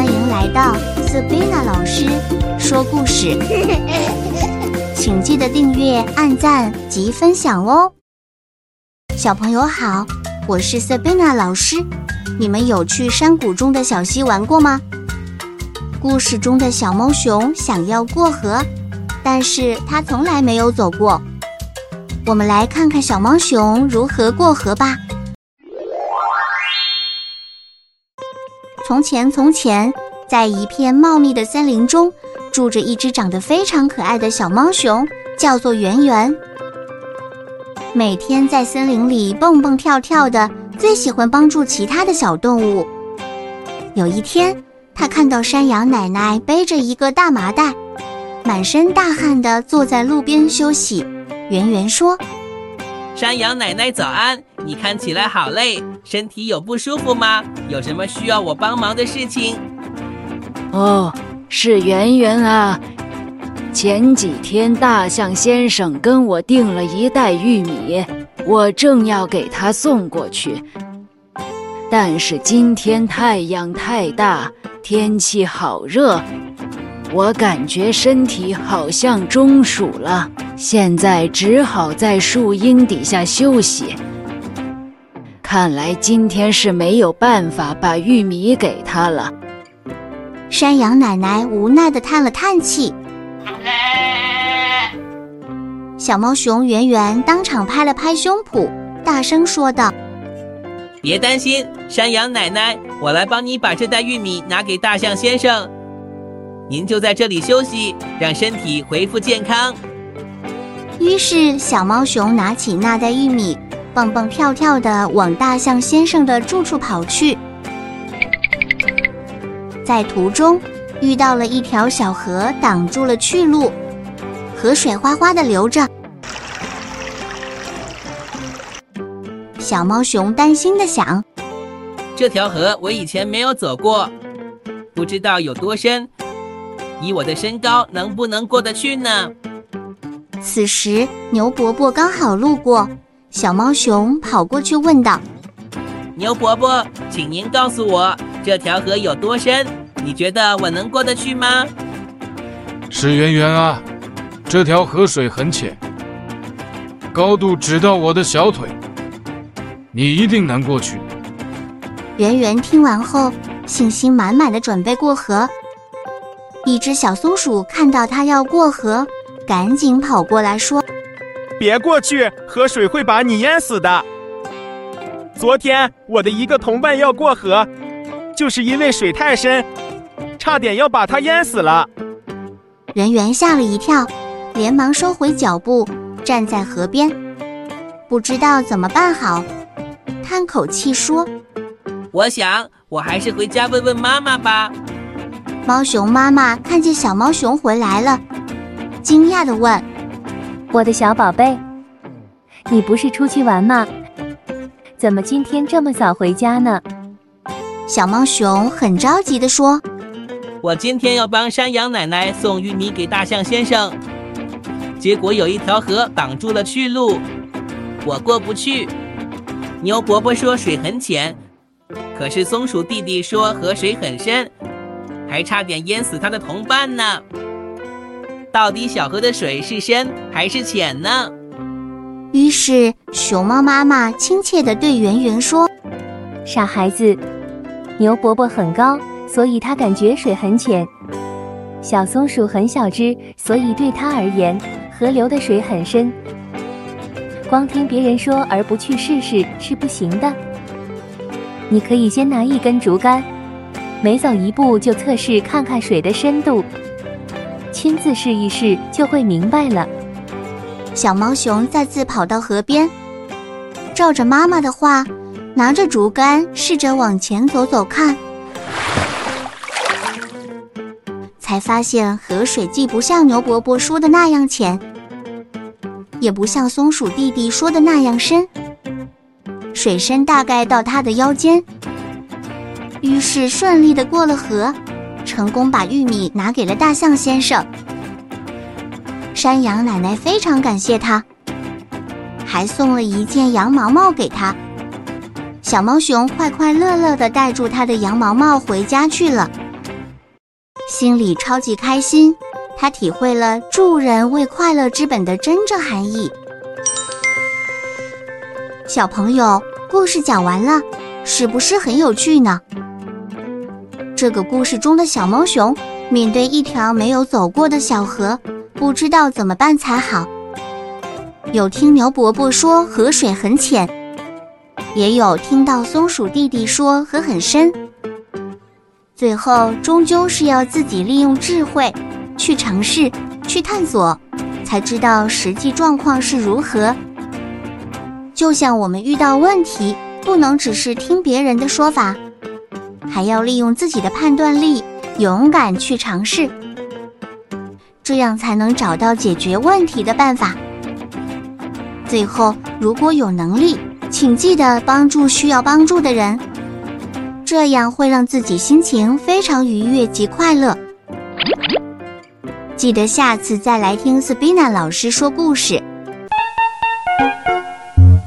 欢迎来到 Sabina 老师说故事，请记得订阅、按赞及分享哦。小朋友好，我是 Sabina 老师。你们有去山谷中的小溪玩过吗？故事中的小猫熊想要过河，但是它从来没有走过。我们来看看小猫熊如何过河吧。从前，从前，在一片茂密的森林中，住着一只长得非常可爱的小猫熊，叫做圆圆。每天在森林里蹦蹦跳跳的，最喜欢帮助其他的小动物。有一天，他看到山羊奶奶背着一个大麻袋，满身大汗的坐在路边休息。圆圆说：“山羊奶奶早安。”你看起来好累，身体有不舒服吗？有什么需要我帮忙的事情？哦，是圆圆啊。前几天大象先生跟我订了一袋玉米，我正要给他送过去，但是今天太阳太大，天气好热，我感觉身体好像中暑了，现在只好在树荫底下休息。看来今天是没有办法把玉米给他了。山羊奶奶无奈的叹了叹气。小猫熊圆圆当场拍了拍胸脯，大声说道：“别担心，山羊奶奶，我来帮你把这袋玉米拿给大象先生。您就在这里休息，让身体恢复健康。”于是，小猫熊拿起那袋玉米。蹦蹦跳跳的往大象先生的住处跑去，在途中遇到了一条小河，挡住了去路，河水哗哗的流着。小猫熊担心的想：这条河我以前没有走过，不知道有多深，以我的身高能不能过得去呢？此时，牛伯伯刚好路过。小猫熊跑过去问道：“牛伯伯，请您告诉我这条河有多深？你觉得我能过得去吗？”“是圆圆啊，这条河水很浅，高度只到我的小腿，你一定能过去。”圆圆听完后，信心满满的准备过河。一只小松鼠看到它要过河，赶紧跑过来说。别过去，河水会把你淹死的。昨天我的一个同伴要过河，就是因为水太深，差点要把他淹死了。人猿吓了一跳，连忙收回脚步，站在河边，不知道怎么办好，叹口气说：“我想，我还是回家问问妈妈吧。”猫熊妈妈看见小猫熊回来了，惊讶地问。我的小宝贝，你不是出去玩吗？怎么今天这么早回家呢？小猫熊很着急地说：“我今天要帮山羊奶奶送玉米给大象先生，结果有一条河挡住了去路，我过不去。牛伯伯说水很浅，可是松鼠弟弟说河水很深，还差点淹死他的同伴呢。”到底小河的水是深还是浅呢？于是熊猫妈妈亲切地对圆圆说：“傻孩子，牛伯伯很高，所以他感觉水很浅；小松鼠很小只，所以对他而言，河流的水很深。光听别人说而不去试试是不行的。你可以先拿一根竹竿，每走一步就测试看看水的深度。”亲自试一试就会明白了。小猫熊再次跑到河边，照着妈妈的话，拿着竹竿试着往前走走看，才发现河水既不像牛伯伯说的那样浅，也不像松鼠弟弟说的那样深，水深大概到他的腰间。于是顺利的过了河。成功把玉米拿给了大象先生，山羊奶奶非常感谢他，还送了一件羊毛帽给他。小猫熊快快乐乐地带住他的羊毛帽回家去了。心里超级开心。他体会了助人为快乐之本的真正含义。小朋友，故事讲完了，是不是很有趣呢？这个故事中的小猫熊面对一条没有走过的小河，不知道怎么办才好。有听牛伯伯说河水很浅，也有听到松鼠弟弟说河很深。最后，终究是要自己利用智慧。去尝试，去探索，才知道实际状况是如何。就像我们遇到问题，不能只是听别人的说法，还要利用自己的判断力，勇敢去尝试，这样才能找到解决问题的办法。最后，如果有能力，请记得帮助需要帮助的人，这样会让自己心情非常愉悦及快乐。记得下次再来听斯宾娜老师说故事。